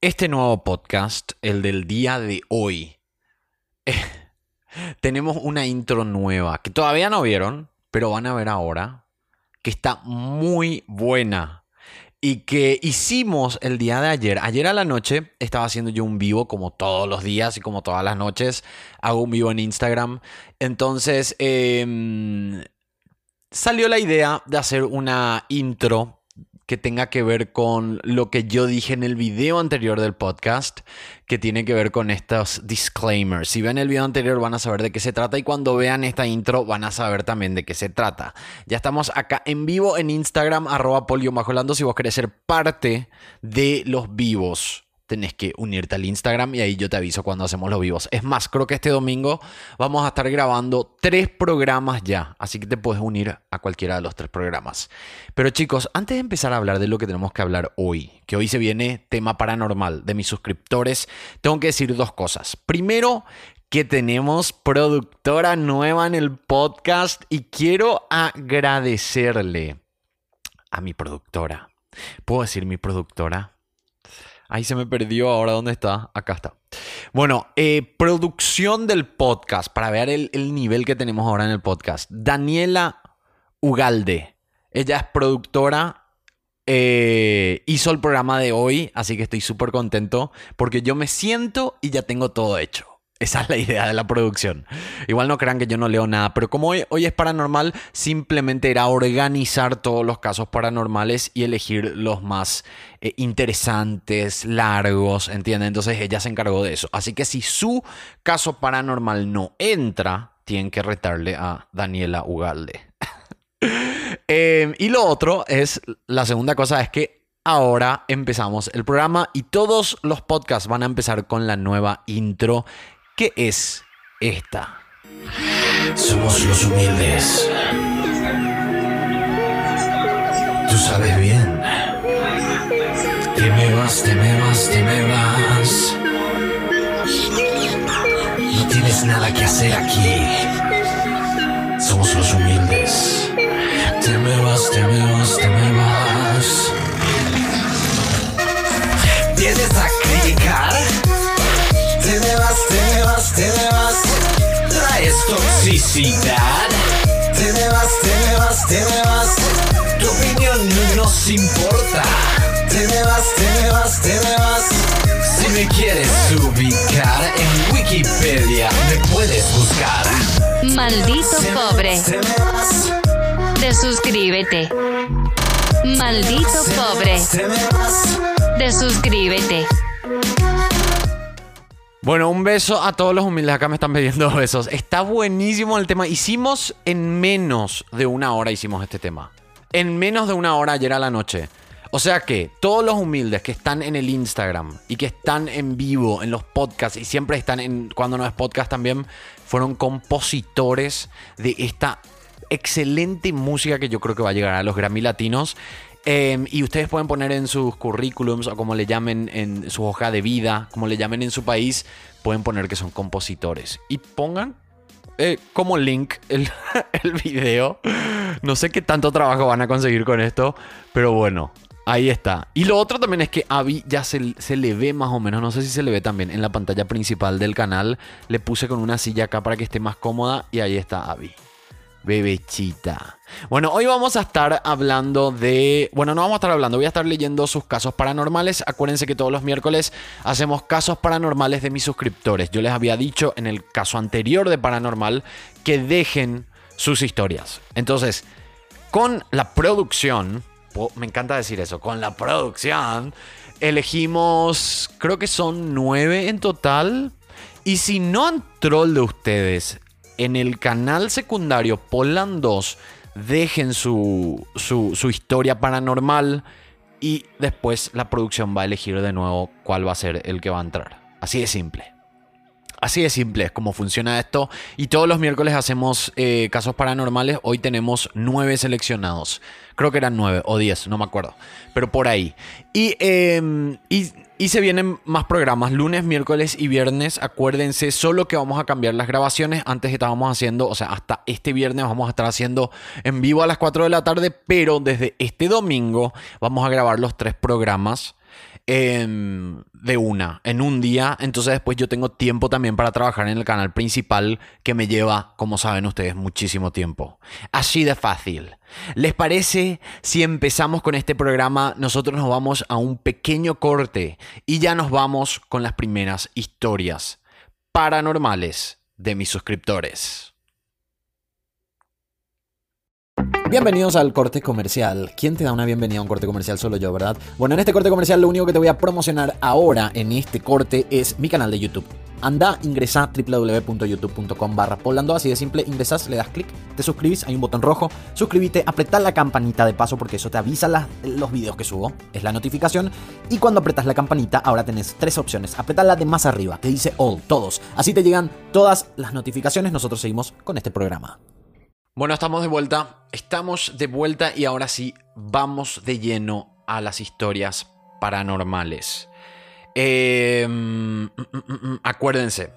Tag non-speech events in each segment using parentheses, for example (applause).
este nuevo podcast, el del día de hoy, (laughs) tenemos una intro nueva que todavía no vieron, pero van a ver ahora, que está muy buena y que hicimos el día de ayer. Ayer a la noche estaba haciendo yo un vivo como todos los días y como todas las noches. Hago un vivo en Instagram. Entonces em, salió la idea de hacer una intro que tenga que ver con lo que yo dije en el video anterior del podcast, que tiene que ver con estos disclaimers. Si ven el video anterior van a saber de qué se trata y cuando vean esta intro van a saber también de qué se trata. Ya estamos acá en vivo en Instagram, arroba polio si vos querés ser parte de los vivos tenés que unirte al Instagram y ahí yo te aviso cuando hacemos los vivos. Es más, creo que este domingo vamos a estar grabando tres programas ya, así que te puedes unir a cualquiera de los tres programas. Pero chicos, antes de empezar a hablar de lo que tenemos que hablar hoy, que hoy se viene tema paranormal de mis suscriptores, tengo que decir dos cosas. Primero, que tenemos productora nueva en el podcast y quiero agradecerle a mi productora. ¿Puedo decir mi productora? Ahí se me perdió. Ahora, ¿dónde está? Acá está. Bueno, eh, producción del podcast, para ver el, nivel que tenemos ahora en el podcast. Daniela Ugalde. Ella es productora. Eh, hizo el programa de hoy, así que estoy súper contento porque yo me siento y ya tengo todo hecho. Esa es la idea de la producción. Igual no crean que yo no leo nada, pero como hoy, es paranormal, simplemente era organizar todos los casos paranormales y elegir los más eh, interesantes, largos, ¿entienden? Entonces ella se encargó de eso. Así que si su caso paranormal no entra, tienen que retarle a Daniela Ugalde. (laughs) Em, y lo otro es, la segunda cosa es que ahora empezamos el programa y todos los podcasts van a empezar con la nueva intro ¿Qué es esta? Somos los humildes. Tú sabes bien. Te me vas, te me vas, te me vas. No tienes nada que hacer aquí. Somos los humildes. Te me vas, te me vas, te me vas. ¿Tienes a toxicidad. Te me vas, te me vas, te me vas. Tu opinión no nos importa. Te me vas, te me vas, te me vas. Si me quieres ubicar en Wikipedia, me puedes buscar. Maldito pobre. Desuscríbete. Maldito pobre. Desuscríbete. Bueno, un beso a todos los humildes. Acá me están pidiendo (laughs) besos. Está buenísimo el tema. Hicimos en menos de una hora hicimos este tema. En menos de una hora ayer a la noche. O sea que todos los humildes que están en el Instagram y que están en vivo en los podcasts y siempre están en cuando no es podcast también fueron compositores de esta excelente música que yo creo que va a llegar a los Grammy Latinos Em, y ustedes pueden poner en sus currículums o como le llamen en su hoja de vida, como le llamen en su país, pueden poner que son compositores. Y pongan eh, como link el, (laughs) el, video. No sé qué tanto trabajo van a conseguir con esto, pero bueno, ahí está. Y lo otro también es que Abby ya se, se le ve más o menos, no sé si se le ve también en la pantalla principal del canal. Le puse con una silla acá para que esté más cómoda y ahí está Abby. Bebechita. Bueno, hoy vamos a estar hablando de... Bueno, no vamos a estar hablando, voy a estar leyendo sus casos paranormales. Acuérdense que todos los miércoles hacemos casos paranormales de mis suscriptores. Yo les había dicho en el caso anterior de paranormal que dejen sus historias. Entonces, con la producción, me encanta decir eso, con la producción elegimos, creo que son nueve en total. Y si no entró el de ustedes en el canal secundario Poland 2 dejen su, su, historia paranormal y después la producción va a elegir de nuevo cuál va a ser el que va a entrar. Así de simple. Así de simple es como funciona esto. Y todos los miércoles hacemos eh, casos paranormales. Hoy tenemos nueve seleccionados. Creo que eran nueve o diez, no me acuerdo. Pero por ahí. Y, em, y y se vienen más programas, lunes, miércoles y viernes. Acuérdense, solo que vamos a cambiar las grabaciones. Antes estábamos haciendo, o sea, hasta este viernes vamos a estar haciendo en vivo a las 4 de la tarde, pero desde este domingo vamos a grabar los tres programas. Em, de una, en un día. Entonces después yo tengo tiempo también para trabajar en el canal principal que me lleva, como saben ustedes, muchísimo tiempo. Así de fácil. ¿Les parece si empezamos con este programa? Nosotros nos vamos a un pequeño corte y ya nos vamos con las primeras historias paranormales de mis suscriptores. Bienvenidos al corte comercial. ¿Quién te da una bienvenida a un corte comercial? Solo yo, ¿verdad? Bueno, en este corte comercial lo único que te voy a promocionar ahora en este corte es mi canal de YouTube. Anda, ingresa www.youtube.com barra poblando, así de simple, ingresas, le das clic, te suscribes, hay un botón rojo, suscríbete, apretá la campanita de paso porque eso te avisa los videos que subo, es la notificación, y cuando apretas la campanita ahora tenés tres opciones, apretá la de más arriba, que dice all, todos, así te llegan todas las notificaciones, nosotros seguimos con este programa. Bueno, estamos de vuelta. Estamos de vuelta y ahora sí vamos de lleno a las historias paranormales. Mm, mm, mm, mm, acuérdense,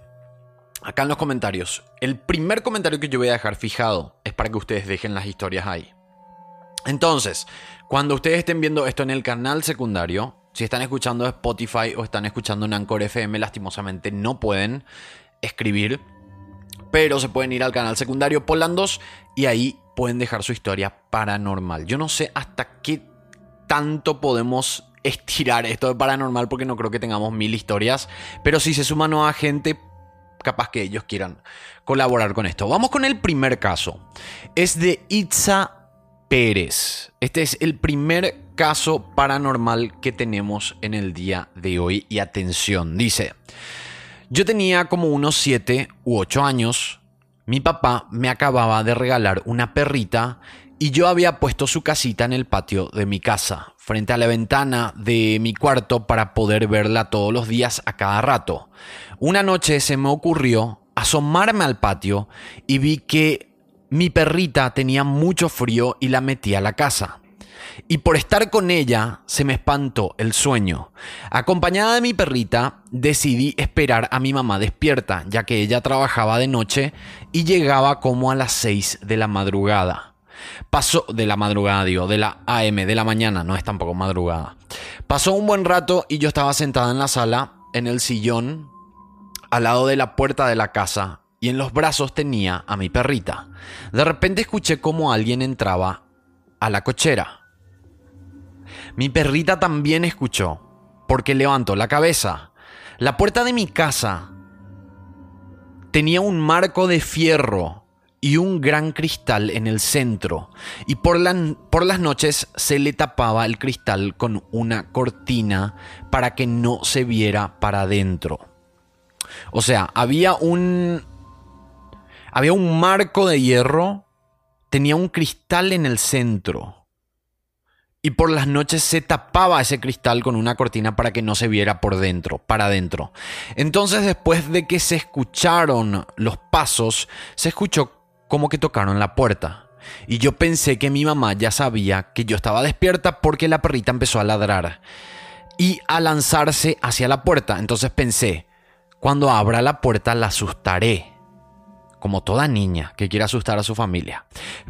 acá en los comentarios, el primer comentario que yo voy a dejar fijado es para que ustedes dejen las historias ahí. Entonces, cuando ustedes estén viendo esto en el canal secundario, si están escuchando Spotify o están escuchando en Anchor FM, lastimosamente no pueden escribir pero se pueden ir al canal secundario Polandos y ahí pueden dejar su historia paranormal. Yo no sé hasta qué tanto podemos estirar esto de paranormal porque no creo que tengamos mil historias, pero si se suma nueva gente, capaz que ellos quieran colaborar con esto. Vamos con el primer caso. Es de Itza Pérez. Este es el primer caso paranormal que tenemos en el día de hoy y atención, dice... Yo tenía como unos 7 u 8 años. Mi papá me acababa de regalar una perrita y yo había puesto su casita en el patio de mi casa, frente a la ventana de mi cuarto para poder verla todos los días a cada rato. Una noche se me ocurrió asomarme al patio y vi que mi perrita tenía mucho frío y la metí a la casa y por estar con ella se me espantó el sueño. Acompañada de mi perrita, decidí esperar a mi mamá despierta, ya que ella trabajaba de noche y llegaba como a las 6 de la madrugada. Pasó de la madrugada, digo, de la AM, de la mañana, no es tampoco madrugada. Pasó un buen rato y yo estaba sentada en la sala, en el sillón, al lado de la puerta de la casa, y en los brazos tenía a mi perrita. De repente escuché como alguien entraba a la cochera. Mi perrita también escuchó, porque levantó la cabeza. La puerta de mi casa tenía un marco de fierro y un gran cristal en el centro, y por, por las noches se le tapaba el cristal con una cortina para que no se viera para adentro. O sea, había un... Había un marco de hierro, tenía un cristal en el centro. Y por las noches se tapaba ese cristal con una cortina para que no se viera por dentro, para adentro. Entonces después de que se escucharon los pasos, se escuchó como que tocaron la puerta. Y yo pensé que mi mamá ya sabía que yo estaba despierta porque la perrita empezó a ladrar y a lanzarse hacia la puerta. Entonces pensé, cuando abra la puerta la asustaré como toda niña que quiere asustar a su familia.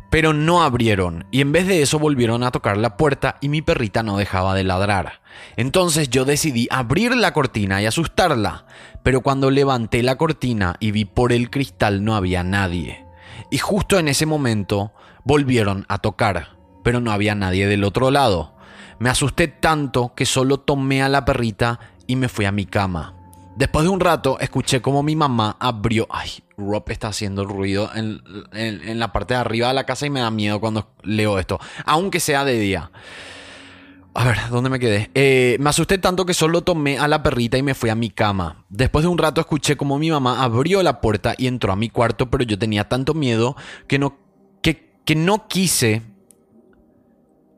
Pero no abrieron y en vez de eso volvieron a tocar la puerta y mi perrita no dejaba de ladrar. Entonces yo decidí abrir la cortina y asustarla, pero cuando levanté la cortina y vi por el cristal no había nadie. Y justo en ese momento volvieron a tocar, pero no había nadie del otro lado. Me asusté tanto que solo tomé a la perrita y me fui a mi cama. Después de un rato escuché como mi mamá abrió... Ay, Rob está haciendo ruido en, en- la parte de arriba de la casa y me da miedo cuando leo esto. Aunque sea de día. A ver, ¿dónde me quedé? Eh, me asusté tanto que solo tomé a la perrita y me fui a mi cama. Después de un rato escuché como mi mamá abrió la puerta y entró a mi cuarto, pero yo tenía tanto miedo que no, que, que no quise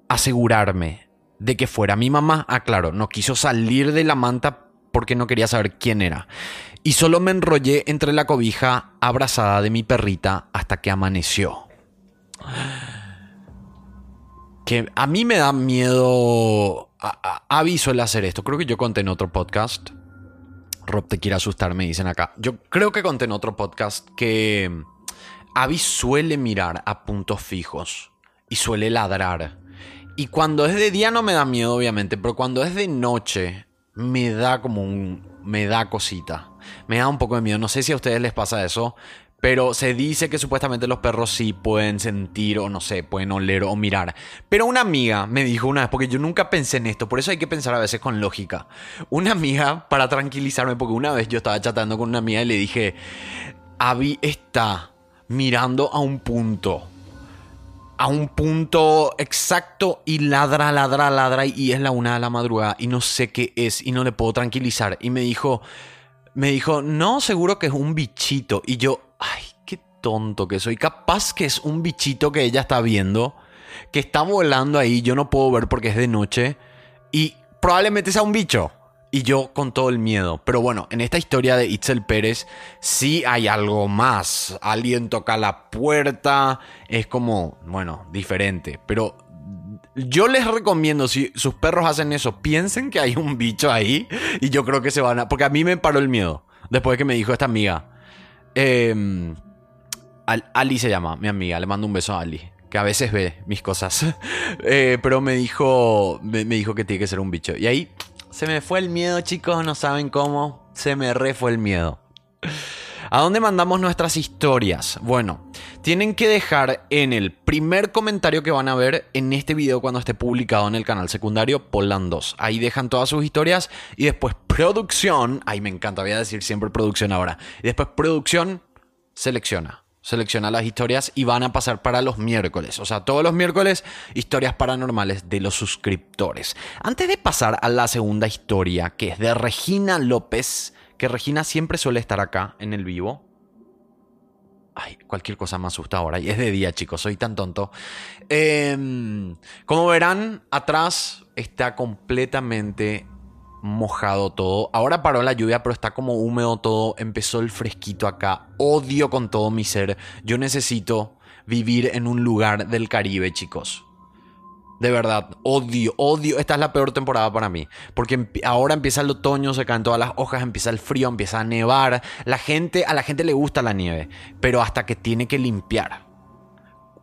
asegurarme de que fuera mi mamá. Ah, claro, no quiso salir de la manta porque no quería saber quién era. Y solo me enrollé entre la cobija abrazada de mi perrita hasta que amaneció. Que a mí me da miedo. a- a- Aviso el hacer esto. Creo que yo conté en otro podcast. Rob te quiere asustar, me dicen acá. Yo creo que conté en otro podcast que Abby suele mirar a puntos fijos y suele ladrar. Y cuando es de día no me da miedo, obviamente, pero cuando es de noche me da como un... me da cosita. Me da un poco de miedo. No sé si a ustedes les pasa eso, pero se dice que supuestamente los perros sí pueden sentir o no sé, pueden oler o mirar. Pero una amiga me dijo una vez, porque yo nunca pensé en esto, por eso hay que pensar a veces con lógica. Una amiga, para tranquilizarme, porque una vez yo estaba chatando con una amiga y le dije, Abby está mirando a un punto. A un punto exacto y ladra, ladra, ladra y es la una de la madrugada y no sé qué es y no le puedo tranquilizar. Y me dijo, me dijo, no, seguro que es un bichito. Y yo, ay, qué tonto que soy. Capaz que es un bichito que ella está viendo, que está volando ahí, yo no puedo ver porque es de noche. Y probablemente sea un bicho. Y yo con todo el miedo. Pero bueno, en esta historia de Itzel Pérez sí hay algo más. Alguien toca la puerta. Es como, bueno, diferente. Pero yo les recomiendo, si sus perros hacen eso, piensen que hay un bicho ahí. Y yo creo que se van a... Porque a mí me paró el miedo. Después de que me dijo esta amiga. Eh, Ali se llama, mi amiga. Le mando un beso a Ali. Que a veces ve mis cosas. (laughs) Eh, pero me dijo, me, me dijo que tiene que ser un bicho. Y ahí se me fue el miedo, chicos. No saben cómo. Se me re fue el miedo. ¿A dónde mandamos nuestras historias? Bueno, tienen que dejar en el primer comentario que van a ver en este video cuando esté publicado en el canal secundario Poland 2. Ahí dejan todas sus historias y después producción, ay me encanta, voy a decir siempre producción ahora. Y después producción selecciona. Selecciona las historias y van a pasar para los miércoles. O sea, todos los miércoles, historias paranormales de los suscriptores. Antes de pasar a la segunda historia, que es de Regina López, que Regina siempre suele estar acá en el vivo. Ay, cualquier cosa me asusta ahora. Y es de día, chicos, soy tan tonto. Eh, como verán, atrás está completamente mojado todo. Ahora paró la lluvia, pero está como húmedo todo. Empezó el fresquito acá. Odio con todo mi ser. Yo necesito vivir en un lugar del Caribe, chicos. De verdad, odio, odio. Esta es la peor temporada para mí. Porque ahora empieza el otoño, se caen todas las hojas, empieza el frío, empieza a nevar. La gente, a la gente le gusta la nieve, pero hasta que tiene que limpiar.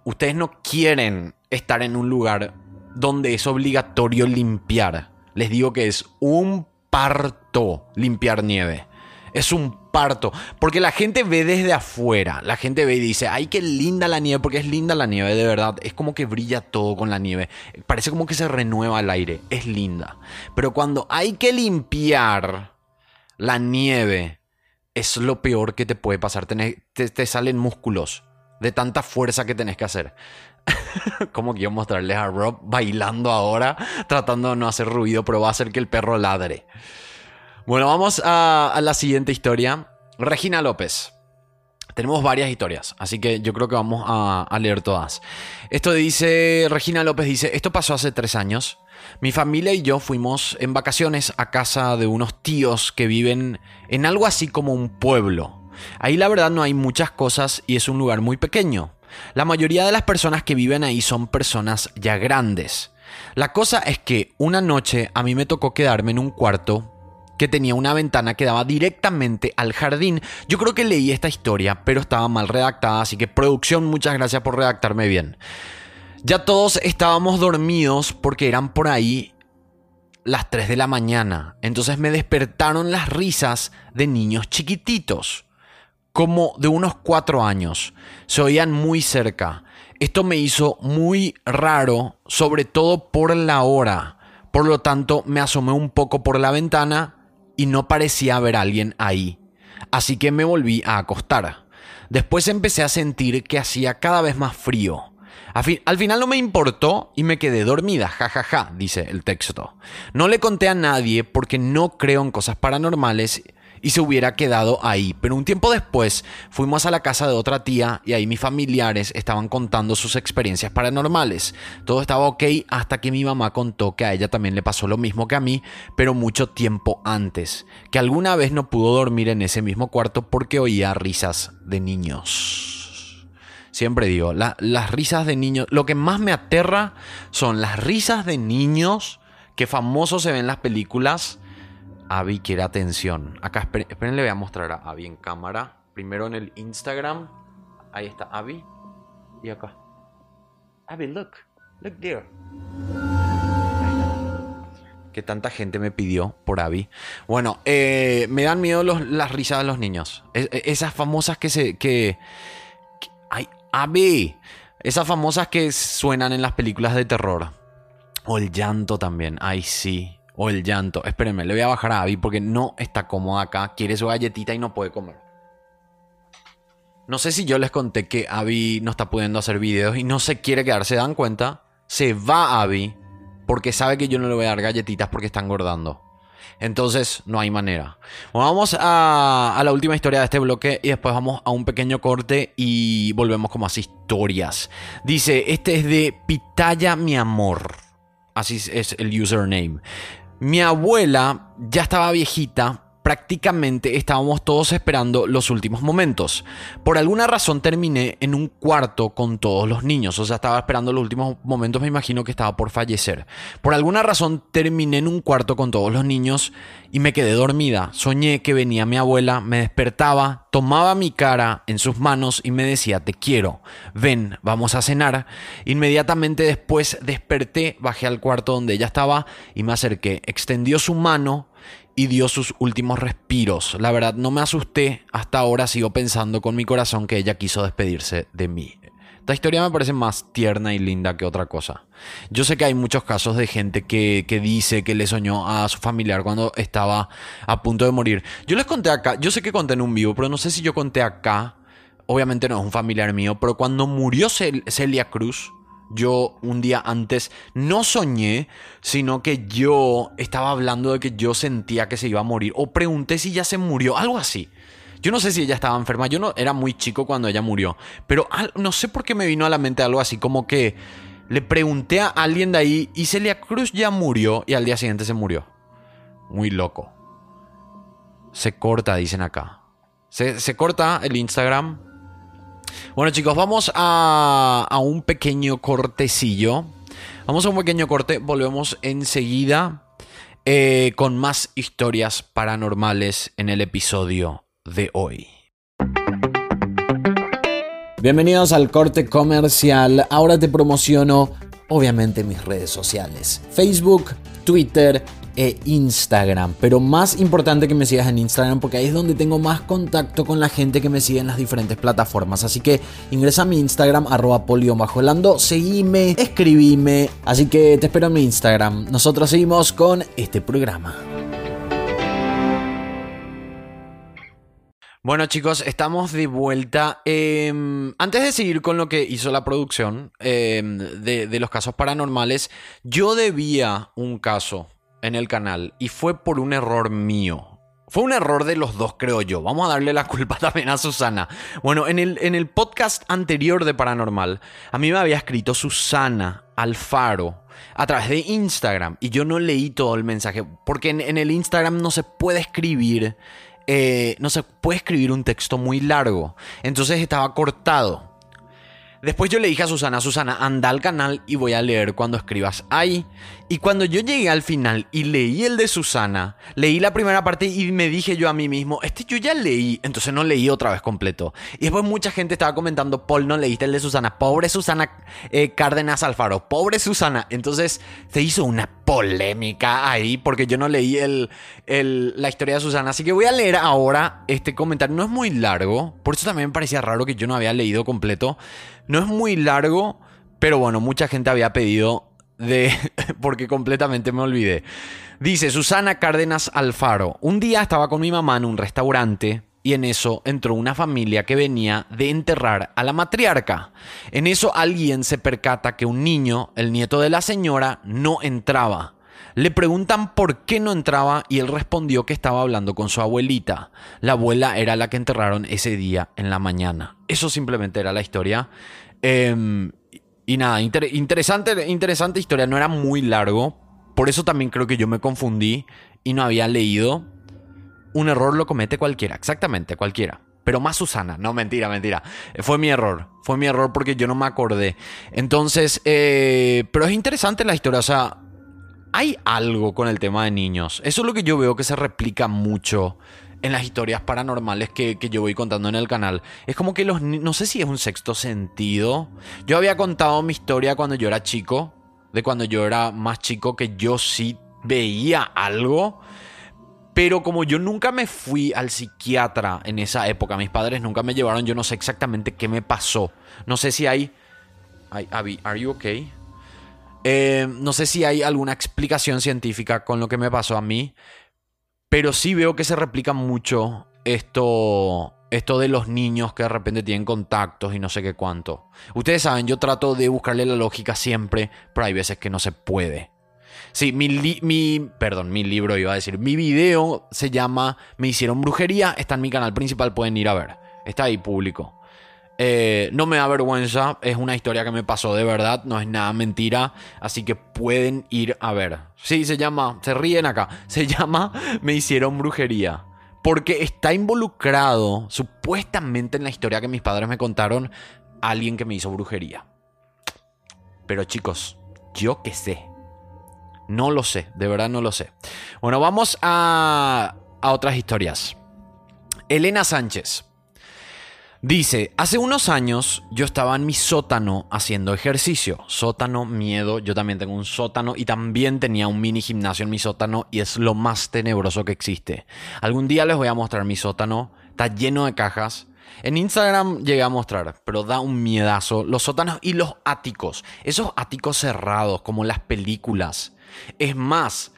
Ustedes no quieren estar en un lugar donde es obligatorio limpiar. Les digo que es un parto limpiar nieve. Es un parto. Porque la gente ve desde afuera. La gente ve y dice, ay, qué linda la nieve. Porque es linda la nieve, de verdad. Es como que brilla todo con la nieve. Parece como que se renueva el aire. Es linda. Pero cuando hay que limpiar la nieve, es lo peor que te puede pasar. te, te salen músculos de tanta fuerza que tenés que hacer. (laughs) Como quiero mostrarles a Rob bailando ahora, tratando de no hacer ruido, pero va a hacer que el perro ladre. Bueno, vamos a, la siguiente historia. Regina López. Tenemos varias historias, así que yo creo que vamos a, a, leer todas. Esto dice, Regina López dice, esto pasó hace tres años. Mi familia y yo fuimos en vacaciones a casa de unos tíos que viven en algo así como un pueblo. Ahí la verdad no hay muchas cosas y es un lugar muy pequeño. La mayoría de las personas que viven ahí son personas ya grandes. La cosa es que una noche a mí me tocó quedarme en un cuarto que tenía una ventana que daba directamente al jardín. Yo creo que leí esta historia, pero estaba mal redactada, así que producción, muchas gracias por redactarme bien. Ya todos estábamos dormidos porque eran por ahí las 3 de la mañana. Entonces me despertaron las risas de niños chiquititos como de unos cuatro años. Se oían muy cerca. Esto me hizo muy raro, sobre todo por la hora. Por lo tanto, me asomé un poco por la ventana y no parecía haber alguien ahí. Así que me volví a acostar. Después empecé a sentir que hacía cada vez más frío. Al final no me importó y me quedé dormida, jajaja, ja, ja, dice el texto. No le conté a nadie porque no creo en cosas paranormales y se hubiera quedado ahí. Pero un tiempo después fuimos a la casa de otra tía y ahí mis familiares estaban contando sus experiencias paranormales. Todo estaba ok hasta que mi mamá contó que a ella también le pasó lo mismo que a mí, pero mucho tiempo antes. Que alguna vez no pudo dormir en ese mismo cuarto porque oía risas de niños. Siempre digo, las risas de niños, lo que más me aterra son las risas de niños que famosos se ven en las películas Avi quiere atención. Acá, esperen, le voy a mostrar a Avi en cámara. Primero en el Instagram. Ahí está Avi. Y acá. Avi, look. Look there. que tanta gente me pidió por Abby. Bueno, eh, me dan miedo los- las risas de los niños. Es- esas famosas que se. que. que- ay, Abby. Esas famosas que suenan en las películas de terror. O el llanto también. Ay, sí. O el llanto. Espérenme, le voy a bajar a Abby porque no está cómoda acá. Quiere su galletita y no puede comer. No sé si yo les conté que Abby no está pudiendo hacer videos y no se quiere quedar. ¿Se dan cuenta? Se va Abby porque sabe que yo no le voy a dar galletitas porque está engordando. Entonces, no hay manera. Bueno, vamos a, la última historia de este bloque y después vamos a un pequeño corte y volvemos con más historias. Dice, este es de Pitaya mi amor. Así es el username. Mi abuela ya estaba viejita. Prácticamente estábamos todos esperando los últimos momentos. Por alguna razón terminé en un cuarto con todos los niños. O sea, estaba esperando los últimos momentos. Me imagino que estaba por fallecer. Por alguna razón terminé en un cuarto con todos los niños y me quedé dormida. Soñé que venía mi abuela, me despertaba, tomaba mi cara en sus manos y me decía, te quiero, ven, vamos a cenar. Inmediatamente después desperté, bajé al cuarto donde ella estaba y me acerqué. Extendió su mano y dio sus últimos respiros. La verdad, no me asusté. Hasta ahora sigo pensando con mi corazón que ella quiso despedirse de mí. Esta historia me parece más tierna y linda que otra cosa. Yo sé que hay muchos casos de gente que, que dice que le soñó a su familiar cuando estaba a punto de morir. Yo les conté acá, yo sé que conté en un vivo, pero no sé si yo conté acá. Obviamente no es un familiar mío, pero cuando murió Cel- Celia Cruz, yo un día antes no soñé, sino que yo estaba hablando de que yo sentía que se iba a morir. O pregunté si ya se murió, algo así. Yo no sé si ella estaba enferma, yo no era muy chico cuando ella murió, pero al- no sé por qué me vino a la mente algo así, como que le pregunté a alguien de ahí y Celia Cruz ya murió y al día siguiente se murió. Muy loco. Se corta, dicen acá. Se, se corta el Instagram. Bueno chicos, vamos a, a un pequeño cortecillo. Vamos a un pequeño corte, volvemos enseguida eh, con más historias paranormales en el episodio de hoy. Bienvenidos al corte comercial. Ahora te promociono, obviamente, mis redes sociales: Facebook, Twitter e Instagram. Pero más importante que me sigas en Instagram porque ahí es donde tengo más contacto con la gente que me sigue en las diferentes plataformas. Así que ingresa a mi Instagram, arroba polio-lando, seguime, escribime. Así que te espero en mi Instagram. Nosotros seguimos con este programa. Bueno chicos, estamos de vuelta. Eh, antes de seguir con lo que hizo la producción de, de los casos paranormales, yo debía un caso en el canal y fue por un error mío. Fue un error de los dos, creo yo. Vamos a darle la culpa (laughs) también a Susana. Bueno, en el, en el podcast anterior de Paranormal, a mí me había escrito Susana Alfaro a través de Instagram y yo no leí todo el mensaje porque en, el Instagram no se puede escribir eh, no se puede escribir un texto muy largo. Entonces estaba cortado. Después yo le dije a Susana, Susana, anda al canal y voy a leer cuando escribas ahí. Y cuando yo llegué al final y leí el de Susana, leí la primera parte y me dije yo a mí mismo, este yo ya leí, entonces no leí otra vez completo. Y después mucha gente estaba comentando, Paul, no leíste el de Susana, pobre Susana eh, Cárdenas Alfaro, pobre Susana. Entonces se hizo una polémica ahí porque yo no leí el, el- la historia de Susana. Así que voy a leer ahora este comentario. No es muy largo, por eso también me parecía raro que yo no había leído completo. No es muy largo, pero bueno, mucha gente había pedido de (laughs) porque completamente me olvidé. Dice Susana Cárdenas Alfaro, un día estaba con mi mamá en un restaurante y en eso entró una familia que venía de enterrar a la matriarca. En eso alguien se percata que un niño, el nieto de la señora, no entraba. Le preguntan por qué no entraba y él respondió que estaba hablando con su abuelita. La abuela era la que enterraron ese día en la mañana. Eso simplemente era la historia. Em, y nada, inter- interesante, interesante historia. No era muy largo. Por eso también creo que yo me confundí y no había leído. Un error lo comete cualquiera, exactamente, cualquiera. Pero más Susana, no, mentira, mentira. Eh, Fue mi error, fue mi error porque yo no me acordé. Entonces, eh, pero es interesante la historia, o sea, hay algo con el tema de niños. Eso es lo que yo veo que se replica mucho en las historias paranormales que, que yo voy contando en el canal. Es como que los... No sé si es un sexto sentido. Yo había contado mi historia cuando yo era chico. De cuando yo era más chico que yo sí veía algo. Pero como yo nunca me fui al psiquiatra en esa época, mis padres nunca me llevaron, yo no sé exactamente qué me pasó. No sé si hay... Ay, Abby, ¿are you okay? Eh, no sé si hay alguna explicación científica con lo que me pasó a mí, pero sí veo que se replica mucho esto, esto de los niños que de repente tienen contactos y no sé qué cuánto. Ustedes saben, yo trato de buscarle la lógica siempre, pero hay veces que no se puede. Sí, mi, mi, perdón, mi libro iba a decir, mi video se llama Me hicieron brujería, está en mi canal principal, pueden ir a ver. Está ahí público. Eh, no me da vergüenza, es una historia que me pasó de verdad, no es nada mentira, así que pueden ir a ver. Sí, se llama, se ríen acá, (laughs) se llama Me hicieron brujería. Porque está involucrado, supuestamente en la historia que mis padres me contaron, alguien que me hizo brujería. Pero chicos, yo qué sé. No lo sé, de verdad no lo sé. Bueno, vamos a, a otras historias. Elena Sánchez. Dice, hace unos años yo estaba en mi sótano haciendo ejercicio. Sótano, miedo, yo también tengo un sótano y también tenía un mini gimnasio en mi sótano y es lo más tenebroso que existe. Algún día les voy a mostrar mi sótano, está lleno de cajas. En Instagram llegué a mostrar, pero da un miedazo. Los sótanos y los áticos, esos áticos cerrados como las películas. Es más,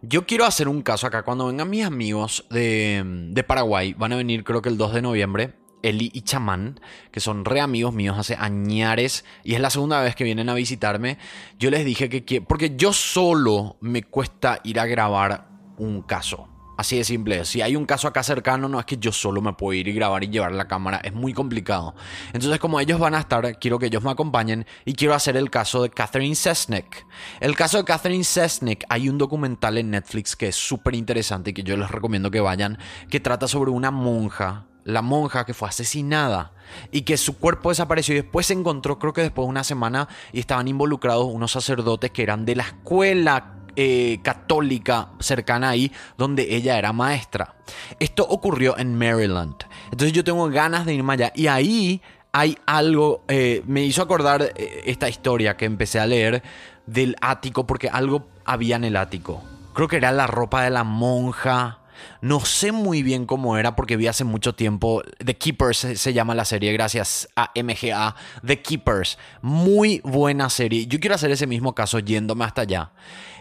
yo quiero hacer un caso acá. Cuando vengan mis amigos de, Paraguay, van a venir creo que el 2 de noviembre. Eli y Chamán, que son re amigos míos hace añares y es la segunda vez que vienen a visitarme. Yo les dije que quiero, porque yo solo me cuesta ir a grabar un caso. Así de simple. Si hay un caso acá cercano, no es que yo solo me puedo ir y grabar y llevar la cámara. Es muy complicado. Entonces, como ellos van a estar, quiero que ellos me acompañen y quiero hacer el caso de Catherine Sesnick. El caso de Catherine Sesnick, hay un documental en Netflix que es súper interesante y que yo les recomiendo que vayan, que trata sobre una monja la monja que fue asesinada y que su cuerpo desapareció y después se encontró, creo que después de una semana, y estaban involucrados unos sacerdotes que eran de la escuela eh, católica cercana ahí, donde ella era maestra. Esto ocurrió en Maryland. Entonces yo tengo ganas de irme allá y ahí hay algo, eh, me hizo acordar eh, esta historia que empecé a leer del ático, porque algo había en el ático. Creo que era la ropa de la monja. No sé muy bien cómo era porque vi hace mucho tiempo. The Keepers se, llama la serie, gracias a MGA. The Keepers. Muy buena serie. Yo quiero hacer ese mismo caso yéndome hasta allá.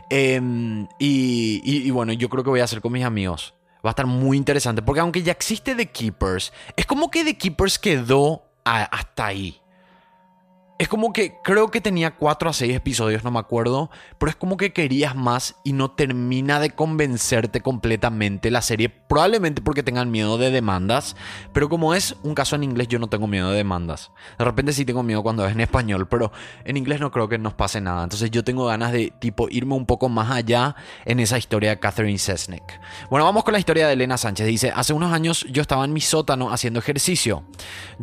Em, y, y- bueno, yo creo que voy a hacer con mis amigos. Va a estar muy interesante porque aunque ya existe The Keepers, es como que The Keepers quedó hasta ahí. Es como que creo que tenía 4 a 6 episodios, no me acuerdo, pero es como que querías más y no termina de convencerte completamente la serie, probablemente porque tengan miedo de demandas, pero como es un caso en inglés yo no tengo miedo de demandas. De repente sí tengo miedo cuando es en español, pero en inglés no creo que nos pase nada. Entonces yo tengo ganas de tipo irme un poco más allá en esa historia de Catherine Sesnick. Bueno, vamos con la historia de Elena Sánchez. Dice, hace unos años yo estaba en mi sótano haciendo ejercicio.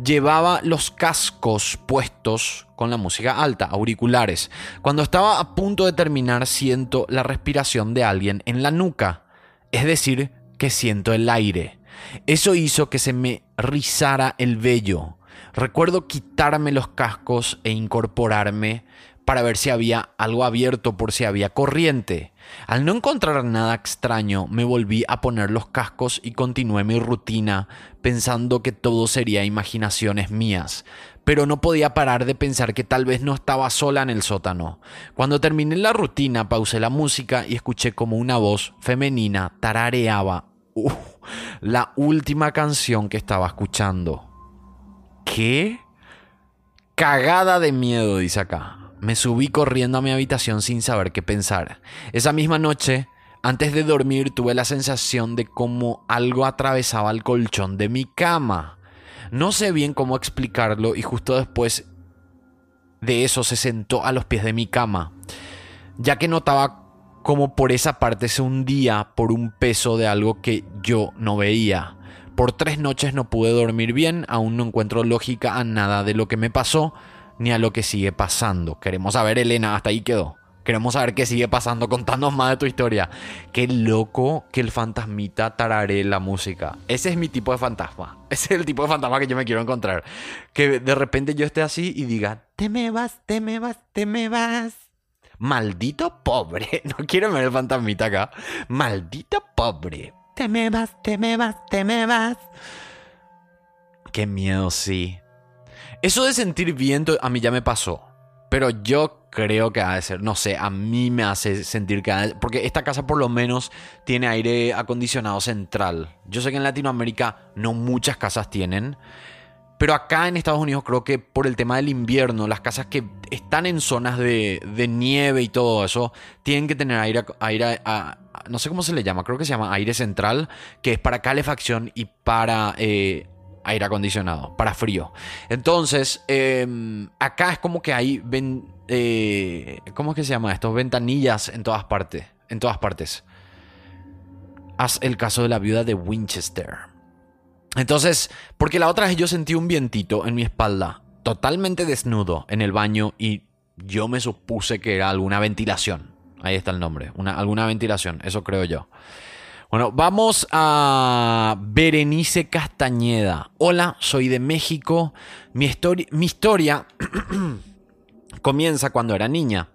Llevaba los cascos puestos con la música alta, auriculares. Cuando estaba a punto de terminar, siento la respiración de alguien en la nuca. Es decir, que siento el aire. Eso hizo que se me rizara el vello. Recuerdo quitarme los cascos e incorporarme para ver si había algo abierto por si había corriente. Al no encontrar nada extraño, me volví a poner los cascos y continué mi rutina, pensando que todo sería imaginaciones mías. Pero no podía parar de pensar que tal vez no estaba sola en el sótano. Cuando terminé la rutina, pausé la música y escuché como una voz femenina tarareaba uh, la última canción que estaba escuchando. ¿Qué? Cagada de miedo, dice acá. Me subí corriendo a mi habitación sin saber qué pensar. Esa misma noche, antes de dormir, tuve la sensación de como algo atravesaba el colchón de mi cama. No sé bien cómo explicarlo y justo después de eso se sentó a los pies de mi cama, ya que notaba como por esa parte se hundía por un peso de algo que yo no veía. Por tres noches no pude dormir bien, aún no encuentro lógica a nada de lo que me pasó ni a lo que sigue pasando. Queremos saber, Elena, hasta ahí quedó. Queremos saber qué sigue pasando. Contanos más de tu historia. Qué loco que el fantasmita tarare la música. Ese es mi tipo de fantasma. (laughs) Ese es el tipo de fantasma que yo me quiero encontrar. Que de repente yo esté así y diga, te me vas, te me vas, te me vas. Maldito pobre. (laughs) No quiero ver el fantasmita acá. Maldito pobre. Te me vas, te me vas, te me vas. Qué miedo, sí. Eso de sentir viento a mí ya me pasó. Pero yo creo que ha de ser, no sé, a mí me hace sentir que ha de- porque esta casa por lo menos tiene aire acondicionado central. Yo sé que en Latinoamérica no muchas casas tienen, pero acá en Estados Unidos creo que por el tema del invierno, las casas que están en zonas de, nieve y todo eso, tienen que tener aire, aire a- no sé cómo se le llama, creo que se llama aire central, que es para calefacción y para eh, aire acondicionado, para frío. Entonces, eh, acá es como que hay, ven- eh, ¿cómo es que se llama esto? Ventanillas en todas partes, en todas partes. Haz el caso de la viuda de Winchester. Entonces, porque la otra vez yo sentí un vientito en mi espalda, totalmente desnudo en el baño y yo me supuse que era alguna ventilación. Ahí está el nombre, una, alguna ventilación, eso creo yo. Bueno, vamos a Berenice Castañeda. Hola, soy de México. Mi, mi historia (clears throat) comienza cuando era niña,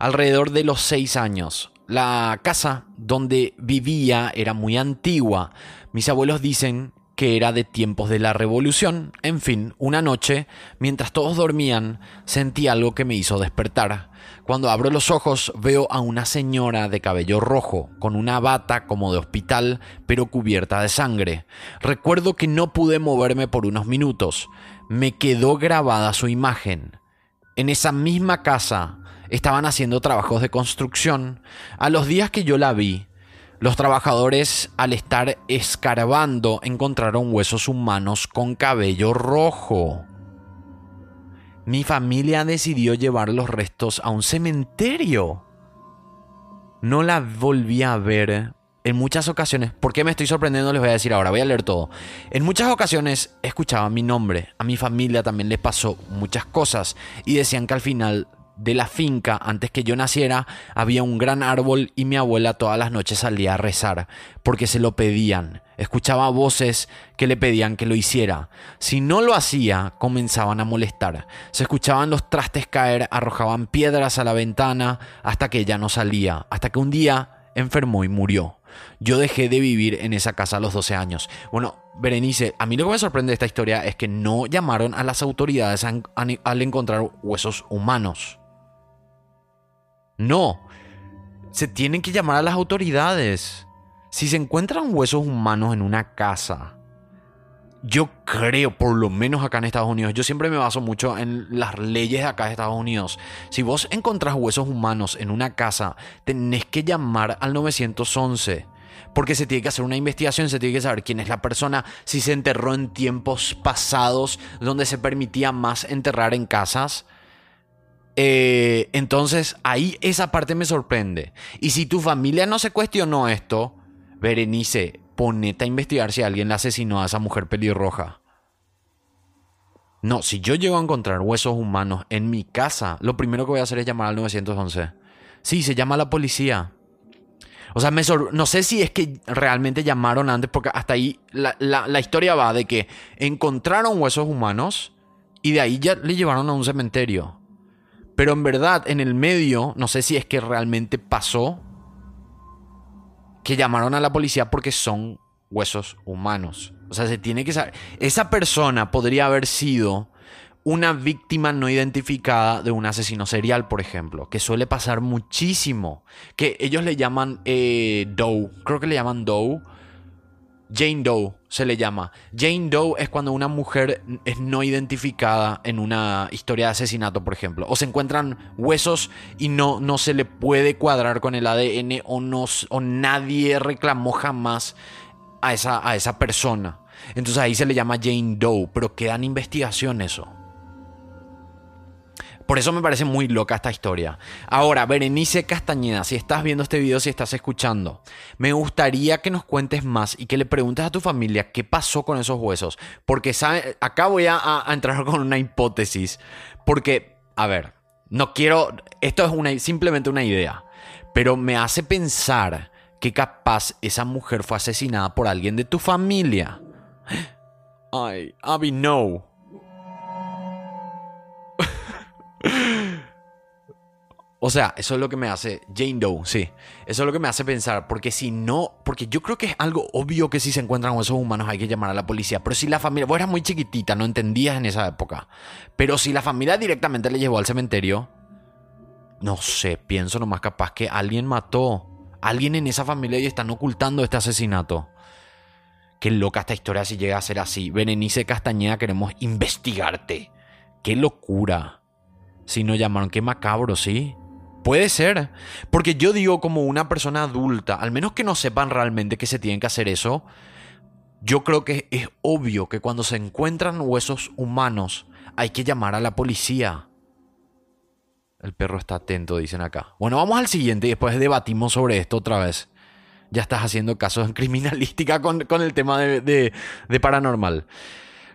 alrededor de los seis años. La casa donde vivía era muy antigua. Mis abuelos dicen que era de tiempos de la revolución. En fin, una noche, mientras todos dormían, sentí algo que me hizo despertar. Cuando abro los ojos veo a una señora de cabello rojo, con una bata como de hospital, pero cubierta de sangre. Recuerdo que no pude moverme por unos minutos. Me quedó grabada su imagen. En esa misma casa estaban haciendo trabajos de construcción. A los días que yo la vi, los trabajadores al estar escarbando encontraron huesos humanos con cabello rojo. Mi familia decidió llevar los restos a un cementerio. No la volví a ver en muchas ocasiones. ¿Por qué me estoy sorprendiendo? Les voy a decir ahora. Voy a leer todo. En muchas ocasiones escuchaba mi nombre. A mi familia también le pasó muchas cosas. Y decían que al final de la finca, antes que yo naciera, había un gran árbol y mi abuela todas las noches salía a rezar. Porque se lo pedían. Escuchaba voces que le pedían que lo hiciera. Si no lo hacía, comenzaban a molestar. Se escuchaban los trastes caer, arrojaban piedras a la ventana hasta que ella no salía. Hasta que un día enfermó y murió. Yo dejé de vivir en esa casa a los 12 años. Bueno, Berenice, a mí lo que me sorprende de esta historia es que no llamaron a las autoridades al encontrar huesos humanos. No, se tienen que llamar a las autoridades. Si se encuentran huesos humanos en una casa, yo creo, por lo menos acá en Estados Unidos, yo siempre me baso mucho en las leyes de acá de Estados Unidos. Si vos encontrás huesos humanos en una casa, tenés que llamar al 911. Porque se tiene que hacer una investigación, se tiene que saber quién es la persona, si se enterró en tiempos pasados donde se permitía más enterrar en casas. Eh, entonces ahí esa parte me sorprende. Y si tu familia no se cuestionó esto, Berenice, ponete a investigar si alguien la asesinó a esa mujer pelirroja. No, si yo llego a encontrar huesos humanos en mi casa, lo primero que voy a hacer es llamar al 911. Sí, se llama a la policía. O sea, me no sé si es que realmente llamaron antes, porque hasta ahí la- la historia va de que encontraron huesos humanos y de ahí ya le llevaron a un cementerio. Pero en verdad, en el medio, no sé si es que realmente pasó que llamaron a la policía porque son huesos humanos. O sea, se tiene que saber. Esa persona podría haber sido una víctima no identificada de un asesino serial, por ejemplo, que suele pasar muchísimo. Que ellos le llaman eh, Doe, creo que le llaman Doe. Jane Doe se le llama. Jane Doe es cuando una mujer es no identificada en una historia de asesinato, por ejemplo. O se encuentran huesos y no, no se le puede cuadrar con el ADN o, no, o nadie reclamó jamás a esa, a esa persona. Entonces ahí se le llama Jane Doe, pero queda en investigación eso. Por eso me parece muy loca esta historia. Ahora, Berenice Castañeda, si estás viendo este video, si estás escuchando, me gustaría que nos cuentes más y que le preguntes a tu familia qué pasó con esos huesos. Porque ¿sabe? acá voy a, entrar con una hipótesis. Porque, a ver, no quiero. Esto es simplemente una idea. Pero me hace pensar que capaz esa mujer fue asesinada por alguien de tu familia. (gasps) Ay, Abby, no. O sea, eso es lo que me hace Jane Doe, sí. Eso es lo que me hace pensar, porque si no, porque yo creo que es algo obvio que si se encuentran con esos humanos hay que llamar a la policía, pero si la familia, vos eras muy chiquitita, no entendías en esa época, pero si la familia directamente le llevó al cementerio, no sé, pienso nomás capaz que alguien mató, alguien en esa familia y están ocultando este asesinato. Qué loca esta historia si llega a ser así. Berenice Castañeda, queremos investigarte. Qué locura. Si no llamaron, qué macabro, ¿sí? Puede ser. Porque yo digo como una persona adulta, al menos que no sepan realmente que se tienen que hacer eso, yo creo que es obvio que cuando se encuentran huesos humanos hay que llamar a la policía. El perro está atento, dicen acá. Bueno, vamos al siguiente y después debatimos sobre esto otra vez. Ya estás haciendo casos en criminalística con, con el tema de, de, de paranormal.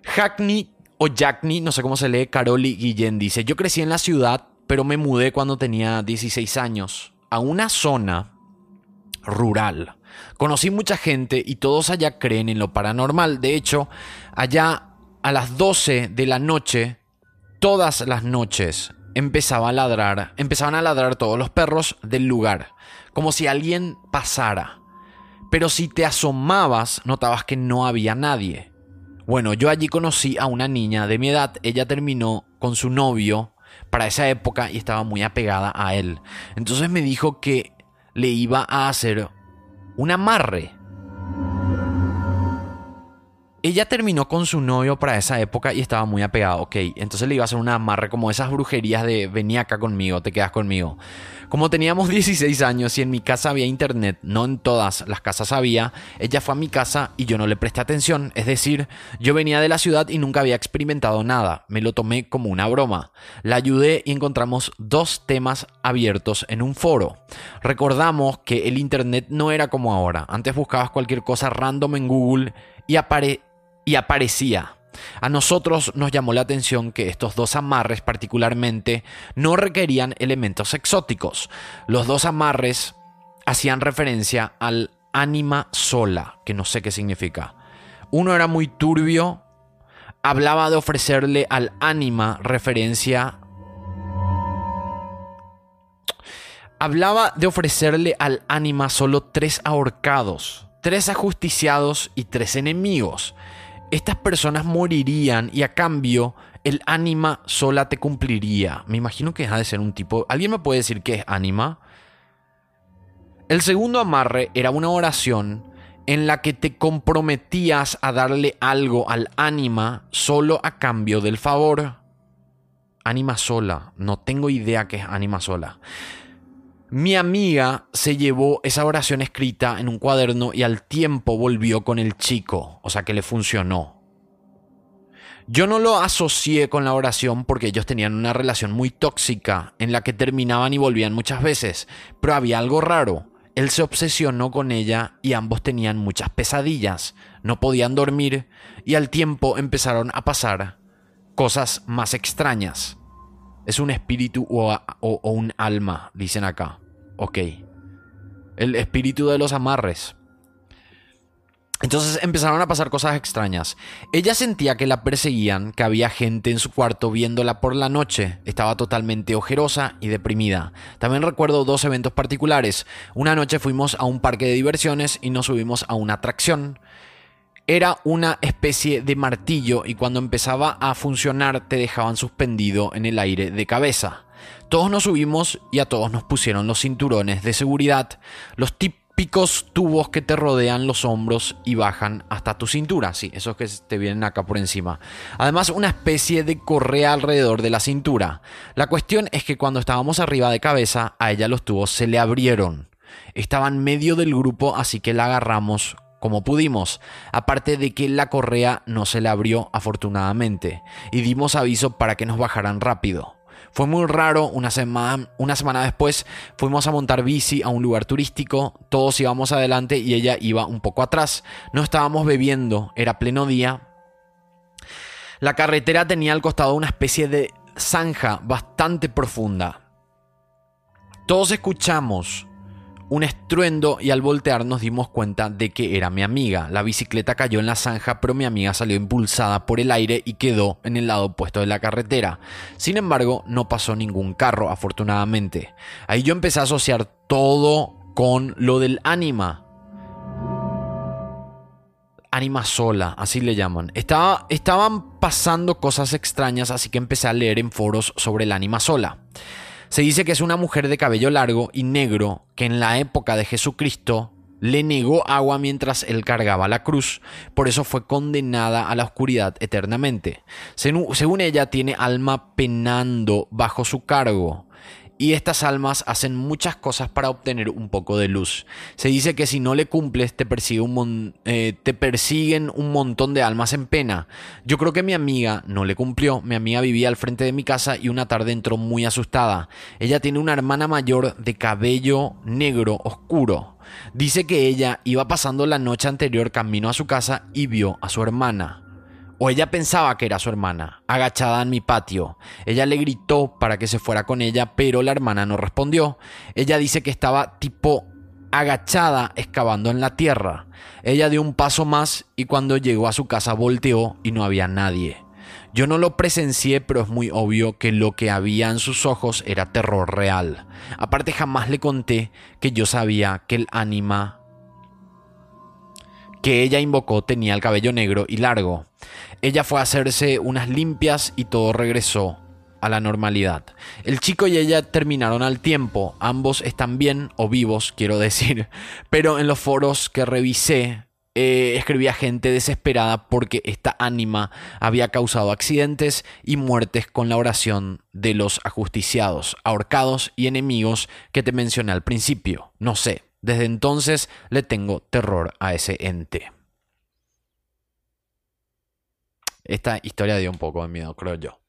Hackney o Jackney, no sé cómo se lee, Caroli Guillén dice, yo crecí en la ciudad, pero me mudé cuando tenía 16 años a una zona rural. Conocí mucha gente y todos allá creen en lo paranormal. De hecho, allá a las 12 de la noche, todas las noches, empezaba a ladrar, empezaban a ladrar todos los perros del lugar, como si alguien pasara. Pero si te asomabas, notabas que no había nadie. Bueno, yo allí conocí a una niña de mi edad, ella terminó con su novio para esa época y estaba muy apegada a él. Entonces me dijo que le iba a hacer un amarre. Ella terminó con su novio para esa época y estaba muy apegada, ok. Entonces le iba a hacer un amarre como esas brujerías de vení acá conmigo, te quedas conmigo. Como teníamos (laughs) 16 años y en mi casa había internet, no en todas las casas había, ella fue a mi casa y yo no le presté atención. Es decir, yo venía de la ciudad y nunca había experimentado nada. Me lo tomé como una broma. La ayudé y encontramos dos temas abiertos en un foro. Recordamos que el internet no era como ahora. Antes buscabas cualquier cosa random en Google y, apare y aparecía. A nosotros nos llamó la atención que estos dos amarres particularmente no requerían elementos exóticos. Los dos amarres hacían referencia al ánima sola, que no sé qué significa. Uno era muy turbio, hablaba de ofrecerle al ánima referencia... Hablaba de ofrecerle al ánima solo tres ahorcados, tres ajusticiados y tres enemigos estas personas morirían y a cambio el ánima sola te cumpliría. Me imagino que ha de ser un tipo... ¿Alguien me puede decir qué es ánima? El segundo amarre era una oración en la que te comprometías a darle algo al ánima solo a cambio del favor. Ánima sola. No tengo idea qué es ánima sola. Mi amiga se llevó esa oración escrita en un cuaderno y al tiempo volvió con el chico, o sea que le funcionó. Yo no lo asocié con la oración porque ellos tenían una relación muy tóxica en la que terminaban y volvían muchas veces, pero había algo raro. Él se obsesionó con ella y ambos tenían muchas pesadillas, no podían dormir y al tiempo empezaron a pasar cosas más extrañas. Es un espíritu o, o, o un alma, dicen acá. Ok. El espíritu de los amarres. Entonces empezaron a pasar cosas extrañas. Ella sentía que la perseguían, que había gente en su cuarto viéndola por la noche. Estaba totalmente ojerosa y deprimida. También recuerdo dos eventos particulares. Una noche fuimos a un parque de diversiones y nos subimos a una atracción. Era una especie de martillo y cuando empezaba a funcionar te dejaban suspendido en el aire de cabeza. Todos nos subimos y a todos nos pusieron los cinturones de seguridad, los típicos tubos que te rodean los hombros y bajan hasta tu cintura, sí, esos que te vienen acá por encima. Además, una especie de correa alrededor de la cintura. La cuestión es que cuando estábamos arriba de cabeza, a ella los tubos se le abrieron. Estaba en medio del grupo, así que la agarramos como pudimos, aparte de que la correa no se le abrió afortunadamente, y dimos aviso para que nos bajaran rápido. Fue muy raro, una semana, una semana después fuimos a montar bici a un lugar turístico, todos íbamos adelante y ella iba un poco atrás. No estábamos bebiendo, era pleno día. La carretera tenía al costado una especie de zanja bastante profunda. Todos escuchamos un estruendo y al voltear nos dimos cuenta de que era mi amiga. La bicicleta cayó en la zanja, pero mi amiga salió impulsada por el aire y quedó en el lado opuesto de la carretera. Sin embargo, no pasó ningún carro, afortunadamente. Ahí yo empecé a asociar todo con lo del ánima. Ánima sola, así le llaman. Estaba, estaban pasando cosas extrañas, así que empecé a leer en foros sobre el ánima sola. Se dice que es una mujer de cabello largo y negro que en la época de Jesucristo le negó agua mientras él cargaba la cruz, por eso fue condenada a la oscuridad eternamente. Según ella, tiene alma penando bajo su cargo y estas almas hacen muchas cosas para obtener un poco de luz. Se dice que si no le cumples te, eh, te persiguen un montón de almas en pena. Yo creo que mi amiga no le cumplió. Mi amiga vivía al frente de mi casa y una tarde entró muy asustada. Ella tiene una hermana mayor de cabello negro oscuro. Dice que ella iba pasando la noche anterior camino a su casa y vio a su hermana o ella pensaba que era su hermana, agachada en mi patio. Ella le gritó para que se fuera con ella, pero la hermana no respondió. Ella dice que estaba tipo agachada excavando en la tierra. Ella dio un paso más y cuando llegó a su casa volteó y no había nadie. Yo no lo presencié, pero es muy obvio que lo que había en sus ojos era terror real. Aparte jamás le conté que yo sabía que el ánima que ella invocó tenía el cabello negro y largo. Ella fue a hacerse unas limpias y todo regresó a la normalidad. El chico y ella terminaron al tiempo, ambos están bien o vivos, quiero decir, (laughs) pero en los foros que revisé eh, escribía gente desesperada porque esta ánima había causado accidentes y muertes con la oración de los ajusticiados, ahorcados y enemigos que te mencioné al principio. No sé, desde entonces le tengo terror a ese ente. Esta historia dio un poco de miedo, creo yo.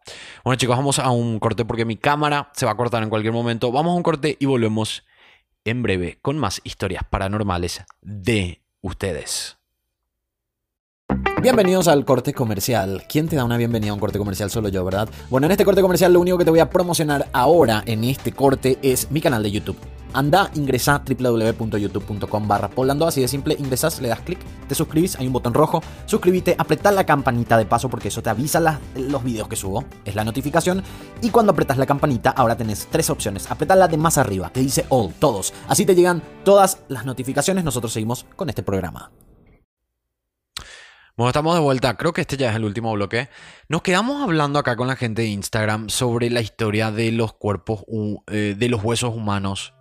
Bueno chicos, vamos a un corte porque mi cámara se va a cortar en cualquier momento. Vamos a un corte y volvemos en breve con más historias paranormales de ustedes. Bienvenidos al corte comercial. ¿Quién te da una bienvenida a un corte comercial? Solo yo, ¿verdad? Bueno, en este corte comercial lo único que te voy a promocionar ahora en este corte es mi canal de YouTube. Anda, ingresa www.youtube.com barra poblando, así de simple, ingresas, le das clic, te suscribís, hay un botón rojo, suscríbete, apretá la campanita de paso porque eso te avisa los videos que subo, es la notificación, y cuando apretas la campanita ahora tenés tres opciones, apretá la de más arriba, te dice all, todos, así te llegan todas las notificaciones, nosotros seguimos con este programa. Bueno, estamos de vuelta. Creo que este ya es el último bloque. Nos quedamos hablando acá con la gente de Instagram sobre la historia de los cuerpos, eh, de los huesos humanos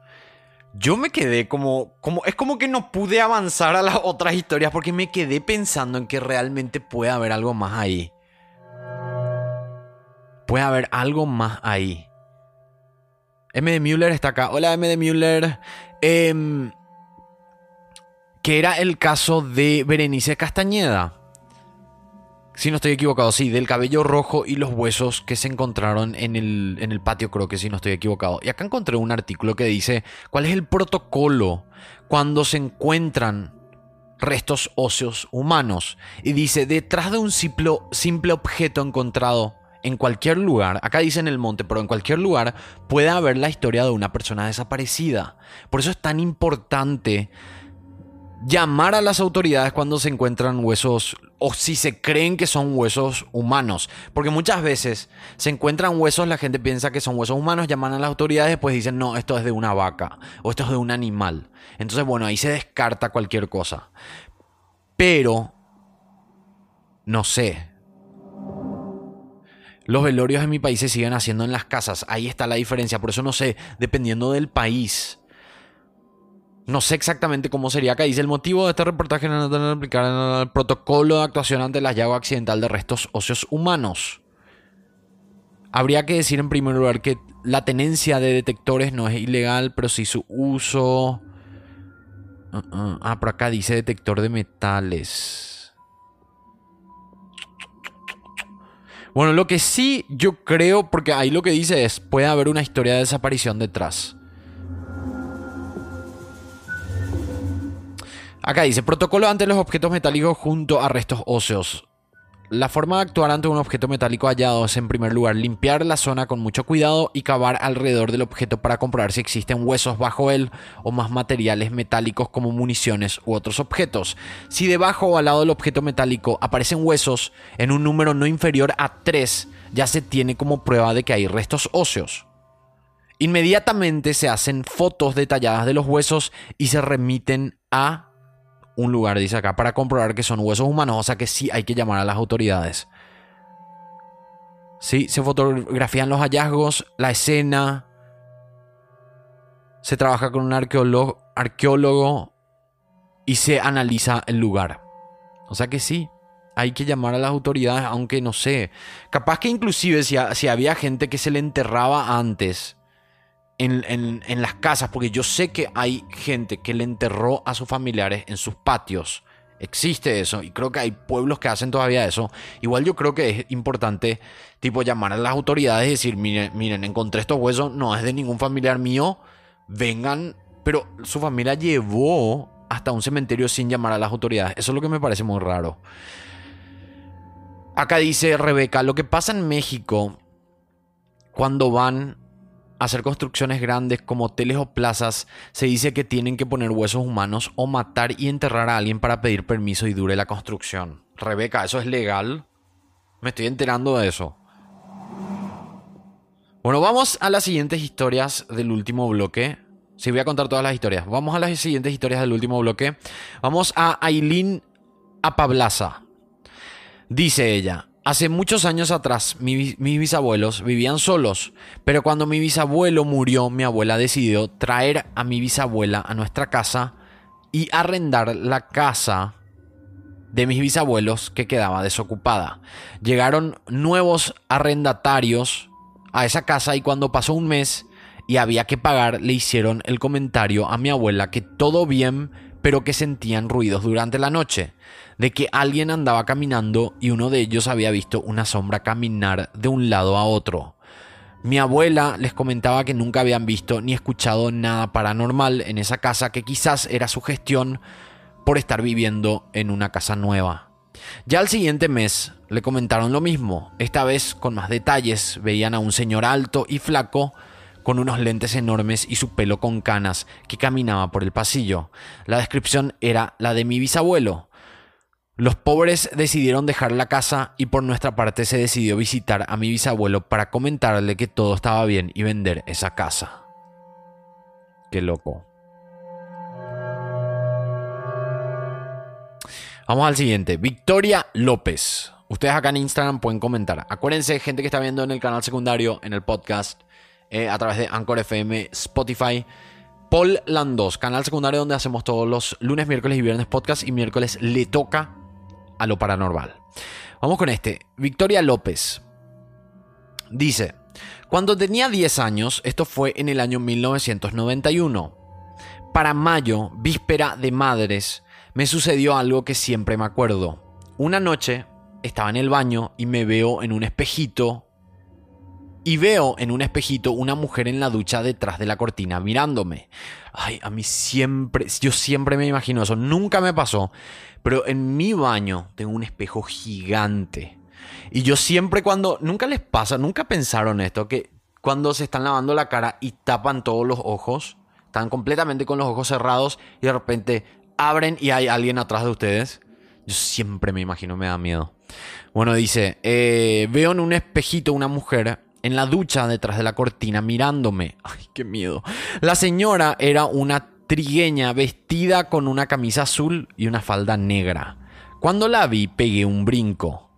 yo me quedé como, como, es como que no pude avanzar a las (laughs) otras historias porque me quedé pensando en que realmente puede haber algo más ahí. Puede haber algo más ahí. M. de Müller está acá. Hola M. de Müller. Em, que era el caso de Berenice Castañeda. Si no estoy equivocado, sí, del cabello rojo y los huesos que se encontraron en el, en el patio, creo que si no estoy equivocado. Y acá encontré un artículo que dice cuál es el protocolo cuando se encuentran restos óseos humanos. Y dice, detrás de un simple, simple objeto encontrado en cualquier lugar, acá dice en el monte, pero en cualquier lugar puede haber la historia de una persona desaparecida. Por eso es tan importante llamar a las autoridades cuando se encuentran huesos o si se creen que son huesos humanos. Porque muchas veces se encuentran huesos, la gente piensa que son huesos humanos, llaman a las autoridades, después dicen, no, esto es de una vaca o esto es de un animal. Entonces, bueno, ahí se descarta cualquier cosa. Pero, no sé. Los velorios en mi país se siguen haciendo en las casas. Ahí está la diferencia. Por eso no sé, dependiendo del país no sé exactamente cómo sería acá. Dice el motivo de este reportaje no aplicar el protocolo de actuación ante el hallazgo accidental de restos óseos humanos. Habría que decir en primer lugar que la tenencia de detectores no es ilegal, pero sí su uso. Uh, uh. Ah, por acá dice detector de metales. Bueno, lo que sí yo creo, porque ahí lo que dice es, puede haber una historia de desaparición detrás. Acá dice, protocolo ante los objetos metálicos junto a restos óseos. La forma de actuar ante un objeto metálico hallado es en primer lugar limpiar la zona con mucho cuidado y cavar alrededor del objeto para comprobar si existen huesos bajo él o más materiales metálicos como municiones u otros objetos. Si debajo o al lado del objeto metálico aparecen huesos en un número no inferior a 3, ya se tiene como prueba de que hay restos óseos. Inmediatamente se hacen fotos detalladas de los huesos y se remiten a un lugar, dice acá, para comprobar que son huesos humanos. O sea que sí hay que llamar a las autoridades. Sí, se fotografían los hallazgos, la escena. Se trabaja con un arqueólogo, arqueólogo y se analiza el lugar. O sea que sí, hay que llamar a las autoridades, aunque no sé. Capaz que inclusive si, si había gente que se le enterraba antes en, las casas, porque yo sé que hay gente que le enterró a sus familiares en sus patios. Existe eso y creo que hay pueblos que hacen todavía eso. Igual yo creo que es importante tipo llamar a las autoridades y decir, miren, miren, encontré estos huesos, no es de ningún familiar mío, vengan, pero su familia llevó hasta un cementerio sin llamar a las autoridades. Eso es lo que me parece muy raro. Acá dice Rebeca, lo que pasa en México cuando van hacer construcciones grandes como hoteles o plazas, se dice que tienen que poner huesos humanos o matar y enterrar a alguien para pedir permiso y dure la construcción. Rebeca, ¿eso es legal? Me estoy enterando de eso. Bueno, vamos a las siguientes historias del último bloque. Sí, voy a contar todas las historias. Vamos a las siguientes historias del último bloque. Vamos a Aileen Apablaza. Dice ella, Hace muchos años atrás, mis bisabuelos vivían solos, pero cuando mi bisabuelo murió, mi abuela decidió traer a mi bisabuela a nuestra casa y arrendar la casa de mis bisabuelos que quedaba desocupada. Llegaron nuevos arrendatarios a esa casa y cuando pasó un mes y había que pagar, le hicieron el comentario a mi abuela que todo bien, pero que sentían ruidos durante la noche de que alguien andaba caminando y uno de ellos había visto una sombra caminar de un lado a otro. Mi abuela les comentaba que nunca habían visto ni escuchado nada paranormal en esa casa, que quizás era su gestión por estar viviendo en una casa nueva. Ya al siguiente mes le comentaron lo mismo, esta vez con más detalles, veían a un señor alto y flaco, con unos lentes enormes y su pelo con canas, que caminaba por el pasillo. La descripción era la de mi bisabuelo, los pobres decidieron dejar la casa y por nuestra parte se decidió visitar a mi bisabuelo para comentarle que todo estaba bien y vender esa casa. Qué loco. Vamos al siguiente. Victoria López. Ustedes acá en Instagram pueden comentar. Acuérdense, gente que está viendo en el canal secundario, en el podcast, eh, a través de Anchor FM, Spotify. Paul Landos, canal secundario donde hacemos todos los lunes, miércoles y viernes podcast y miércoles le toca a lo paranormal. Vamos con este. Victoria López dice, cuando tenía 10 años, esto fue en el año 1991, para mayo, víspera de madres, me sucedió algo que siempre me acuerdo. Una noche estaba en el baño y me veo en un espejito y veo en un espejito una mujer en la ducha detrás de la cortina mirándome. Ay, a mí siempre, yo siempre me imagino eso, nunca me pasó, pero en mi baño tengo un espejo gigante. Y yo siempre cuando, nunca les pasa, nunca pensaron esto, que cuando se están lavando la cara y tapan todos los ojos, están completamente con los ojos cerrados y de repente abren y hay alguien atrás de ustedes. Yo siempre me imagino, me da miedo. Bueno, dice, eh, veo en un espejito una mujer en la ducha detrás de la cortina mirándome. Ay, qué miedo. La señora era una trigueña vestida con una camisa azul y una falda negra. Cuando la vi pegué un brinco.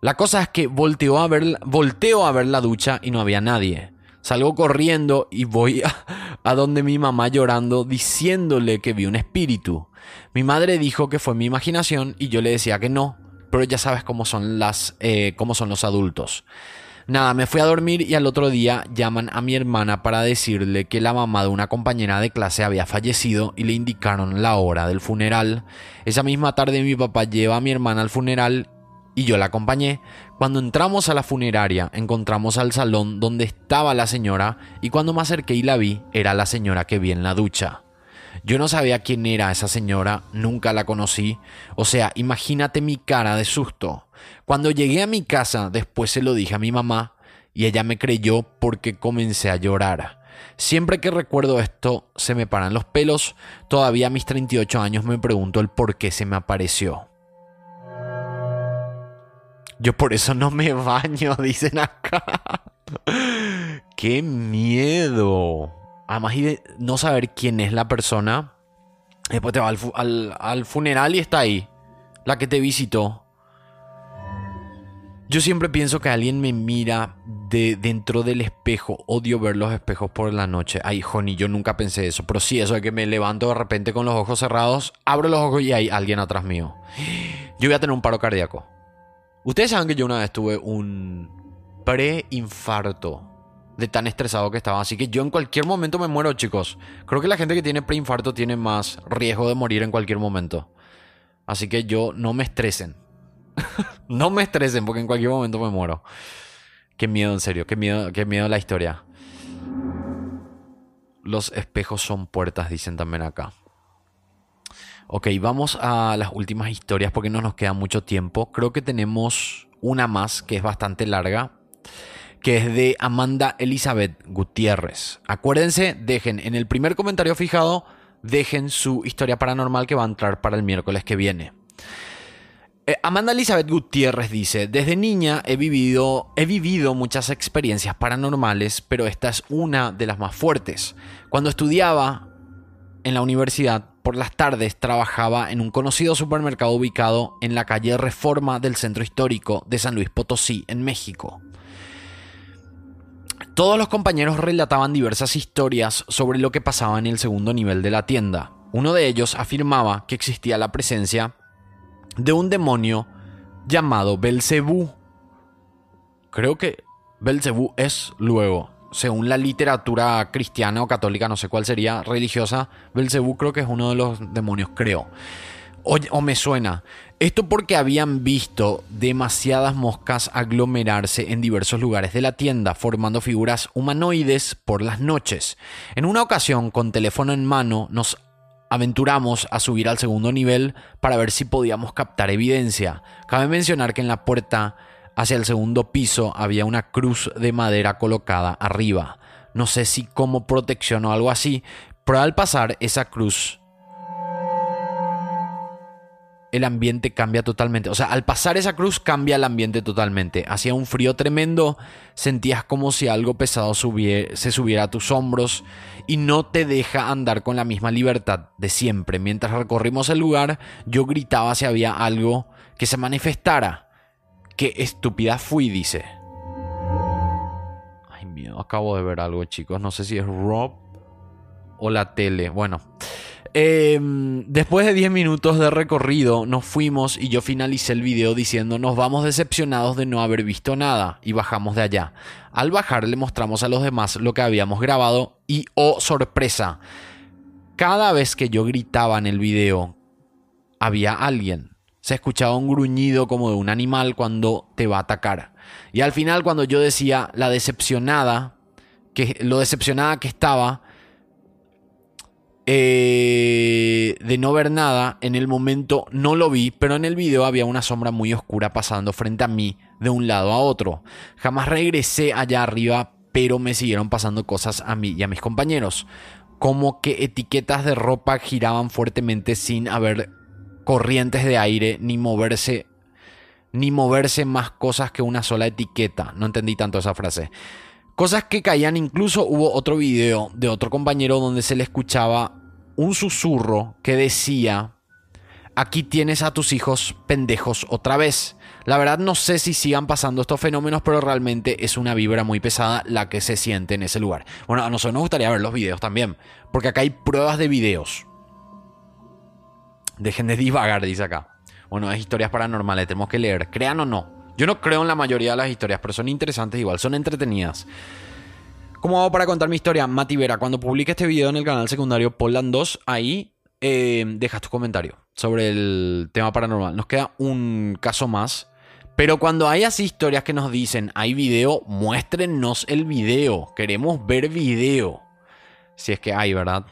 La cosa es que volteó a ver, volteo a ver la ducha y no había nadie. Salgo corriendo y voy (laughs) a, donde mi mamá llorando diciéndole que vi un espíritu. Mi madre dijo que fue mi imaginación y yo le decía que no, pero ya sabes cómo son las, eh, cómo son los adultos. Nada, me fui a dormir y al otro día llaman a mi hermana para decirle que la mamá de una compañera de clase había fallecido y le indicaron la hora del funeral. Esa misma tarde mi papá lleva a mi hermana al funeral y yo la acompañé. Cuando entramos a la funeraria encontramos al salón donde estaba la señora y cuando me acerqué y la vi era la señora que vi en la ducha. Yo no sabía quién era esa señora, nunca la conocí. O sea, imagínate mi cara de susto. Cuando llegué a mi casa, después se lo dije a mi mamá y ella me creyó porque comencé a llorar. Siempre que recuerdo esto, se me paran los pelos. Todavía a mis 38 años me pregunto el por qué se me apareció. Yo por eso no me baño, (laughs) dicen acá. ¡Qué miedo! Además, de no saber quién es la persona. Después te va al, al- al funeral y está ahí. La que te visitó. Yo siempre pienso que alguien me mira de dentro del espejo. Odio ver los espejos por la noche. Ay, Joni, yo nunca pensé eso. Pero sí, eso de que me levanto de repente con los ojos cerrados, abro los ojos y hay alguien atrás mío. Yo voy a tener un paro cardíaco. Ustedes saben que yo una vez tuve un preinfarto de tan estresado que estaba. Así que yo en cualquier momento me muero, chicos. Creo que la gente que tiene preinfarto tiene más riesgo de morir en cualquier momento. Así que yo no me estresen. (laughs) no me estresen porque en cualquier momento me muero. Qué miedo, en serio. Qué miedo, qué miedo la historia. Los espejos son puertas, dicen también acá. Ok, vamos a las últimas historias porque no nos queda mucho tiempo. Creo que tenemos una más que es bastante larga, que es de Amanda Elizabeth Gutiérrez. Acuérdense, dejen en el primer comentario fijado, dejen su historia paranormal que va a entrar para el miércoles que viene. Eh, Amanda Elizabeth Gutiérrez dice, desde niña he vivido, he vivido muchas experiencias paranormales, pero esta es una de las más fuertes. Cuando estudiaba en la universidad, por las tardes trabajaba en un conocido supermercado ubicado en la calle Reforma del Centro Histórico de San Luis Potosí, en México. Todos los compañeros relataban diversas historias sobre lo que pasaba en el segundo nivel de la tienda. Uno de ellos afirmaba que existía la presencia de un demonio llamado Belcebú. Creo que Belcebú es luego, según la literatura cristiana o católica, no sé cuál sería, religiosa, Belcebú creo que es uno de los demonios, creo. O, o me suena. Esto porque habían visto demasiadas moscas aglomerarse en diversos lugares de la tienda, formando figuras humanoides por las noches. En una ocasión, con teléfono en mano, nos aventuramos a subir al segundo nivel para ver si podíamos captar evidencia. Cabe mencionar que en la puerta hacia el segundo piso había una cruz de madera colocada arriba. No sé si como protección o algo así, pero al pasar esa cruz el ambiente cambia totalmente. O sea, al pasar esa cruz cambia el ambiente totalmente. Hacía un frío tremendo, sentías como si algo pesado subie- se subiera a tus hombros y no te deja andar con la misma libertad de siempre. Mientras recorrimos el lugar, yo gritaba si había algo que se manifestara. Qué estúpida fui, dice. Ay, miedo, acabo de ver algo, chicos. No sé si es Rob o la tele. Bueno. Eh, después de 10 minutos de recorrido nos fuimos y yo finalicé el video diciendo nos vamos decepcionados de no haber visto nada y bajamos de allá. Al bajar le mostramos a los demás lo que habíamos grabado y oh sorpresa, cada vez que yo gritaba en el video había alguien. Se escuchaba un gruñido como de un animal cuando te va a atacar. Y al final cuando yo decía la decepcionada, que lo decepcionada que estaba, eh, de no ver nada, en el momento no lo vi, pero en el video había una sombra muy oscura pasando frente a mí de un lado a otro. Jamás regresé allá arriba, pero me siguieron pasando cosas a mí y a mis compañeros, como que etiquetas de ropa giraban fuertemente sin haber corrientes de aire ni moverse ni moverse más cosas que una sola etiqueta. No entendí tanto esa frase. Cosas que caían, incluso hubo otro video de otro compañero donde se le escuchaba un susurro que decía, aquí tienes a tus hijos pendejos otra vez. La verdad no sé si sigan pasando estos fenómenos, pero realmente es una vibra muy pesada la que se siente en ese lugar. Bueno, a nosotros nos gustaría ver los videos también, porque acá hay pruebas de videos. Dejen de divagar, dice acá. Bueno, es historias paranormales, tenemos que leer, crean o no. Yo no creo en la mayoría de las historias, pero son interesantes igual, son entretenidas. ¿Cómo hago para contar mi historia? Mati Vera, cuando publique este video en el canal secundario Poland 2, ahí eh, dejas tu comentario sobre el tema paranormal. Nos queda un caso más. Pero cuando hay así historias que nos dicen, hay video, muéstrenos el video. Queremos ver video. Si es que hay, ¿verdad?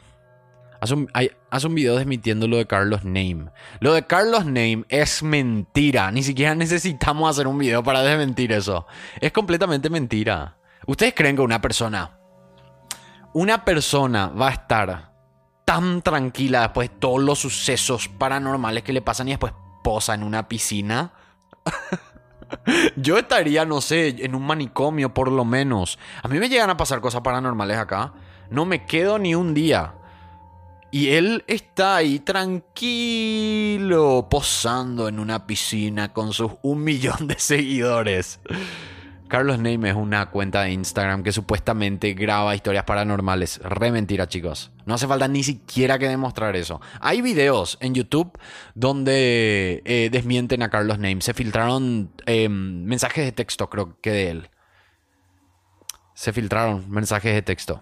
Hace un, video desmitiendo lo de Carlos Name. Lo de Carlos Name es mentira. Ni siquiera (laughs) necesitamos hacer un video para desmentir eso. Es completamente mentira. ¿Ustedes creen que una persona, una persona va a estar tan tranquila después de todos los sucesos paranormales que le pasan y después posa en una piscina? (laughs) Yo estaría, no sé, en un manicomio por lo menos. A mí me llegan a pasar cosas paranormales acá. No me quedo ni un día. Y él está ahí tranquilo, posando en una piscina con sus un millón de seguidores. Carlos Name es una cuenta de Instagram que supuestamente graba historias paranormales. Re mentira, chicos. No hace falta ni siquiera que demostrar eso. Hay videos en YouTube donde eh, desmienten a Carlos Name. Se filtraron eh, mensajes de texto, creo que de él. Se filtraron mensajes de texto.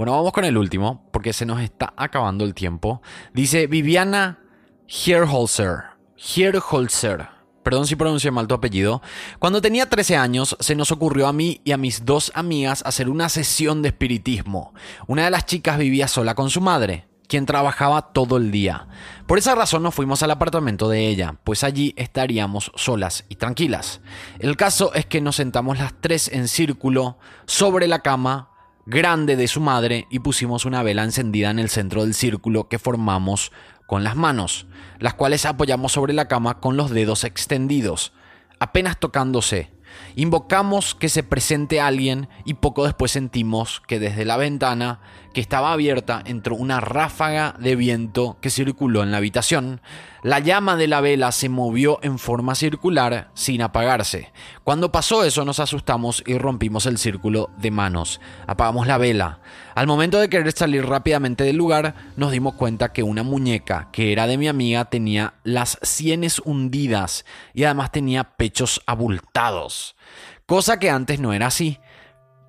Bueno, vamos con el último, porque se nos está acabando el tiempo. Dice Viviana Hierholzer. Hierholzer. Perdón si pronuncié mal tu apellido. Cuando tenía 13 años, se nos ocurrió a mí y a mis dos amigas hacer una sesión de espiritismo. Una de las chicas vivía sola con su madre, quien trabajaba todo el día. Por esa razón nos fuimos al apartamento de ella, pues allí estaríamos solas y tranquilas. El caso es que nos sentamos las tres en círculo sobre la cama grande de su madre y pusimos una vela encendida en el centro del círculo que formamos con las manos, las cuales apoyamos sobre la cama con los dedos extendidos, apenas tocándose. Invocamos que se presente alguien y poco después sentimos que desde la ventana que estaba abierta entró una ráfaga de viento que circuló en la habitación. La llama de la vela se movió en forma circular sin apagarse. Cuando pasó eso nos asustamos y rompimos el círculo de manos. Apagamos la vela. Al momento de querer salir rápidamente del lugar, nos dimos cuenta que una muñeca que era de mi amiga tenía las sienes hundidas y además tenía pechos abultados. Cosa que antes no era así.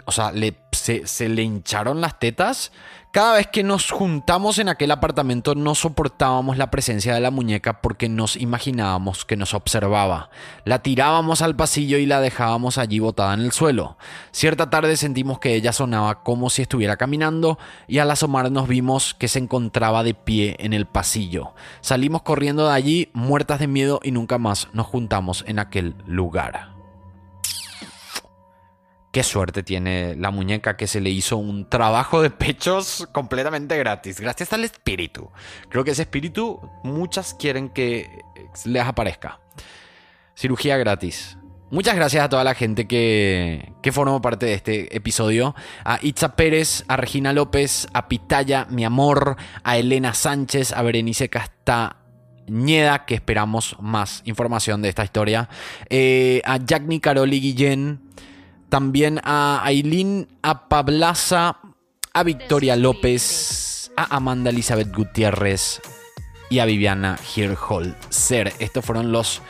O sea, se le hincharon las tetas. Cada vez que nos juntamos en aquel apartamento no soportábamos la presencia de la muñeca porque nos imaginábamos que nos observaba. La tirábamos al pasillo y la dejábamos allí botada en el suelo. Cierta tarde sentimos que ella sonaba como si estuviera caminando y al asomarnos vimos que se encontraba de pie en el pasillo. Salimos corriendo de allí muertas de miedo y nunca más nos juntamos en aquel lugar. Qué suerte tiene la muñeca que se le hizo un trabajo de pechos completamente gratis, gracias al espíritu. Creo que ese espíritu muchas quieren que les aparezca. Cirugía gratis. Muchas gracias a toda la gente que, que formó parte de este episodio. A Itza Pérez, a Regina López, a Pitaya, mi amor, a Elena Sánchez, a Berenice Castañeda, que esperamos más información de esta historia. Eh, a Jack Nicaroli Guillén. También a Aileen Apablaza, a Victoria López, a Amanda Elizabeth Gutiérrez y a Viviana Hirholzer. Estos fueron los,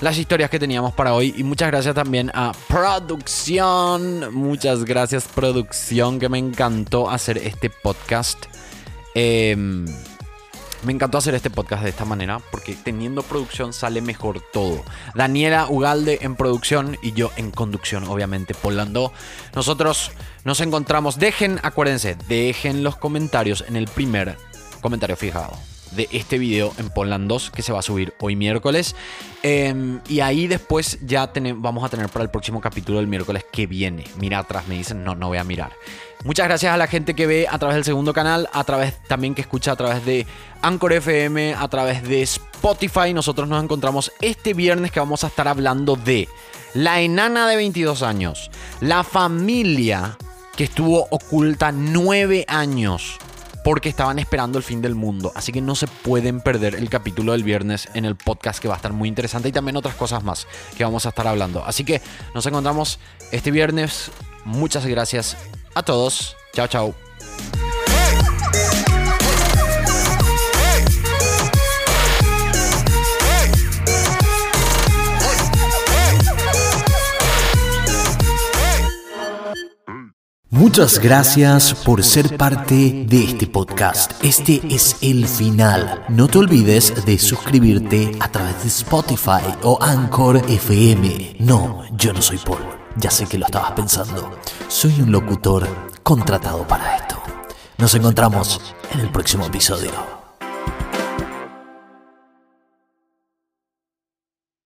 las historias que teníamos para hoy. Y muchas gracias también a Producción. Muchas gracias, Producción, que me encantó hacer este podcast. Em, me encantó hacer este podcast de esta manera porque teniendo producción sale mejor todo. Daniela Ugalde en producción y yo en conducción, obviamente, Polando. Nosotros nos encontramos. Dejen, acuérdense, dejen los comentarios en el primer comentario fijado de este video en Poland 2 que se va a subir hoy miércoles. Eh, y ahí después ya vamos a tener para el próximo capítulo del miércoles que viene. Mira atrás, me dicen, no, no voy a mirar. Muchas gracias a la gente que ve a través del segundo canal, a través también que escucha a través de Anchor FM, a través de Spotify. Nosotros nos encontramos este viernes que vamos a estar hablando de la enana de 22 años, la familia que estuvo oculta 9 años porque estaban esperando el fin del mundo. Así que no se pueden perder el capítulo del viernes en el podcast que va a estar muy interesante y también otras cosas más que vamos a estar hablando. Así que nos encontramos este viernes. Muchas gracias a todos. Chao, chao. Muchas gracias por ser parte de este podcast. Este es el final. No te olvides de suscribirte a través de Spotify o Anchor FM. No, yo no soy Paul. Ya sé que lo estabas pensando. Soy un locutor contratado para esto. Nos encontramos en el próximo episodio.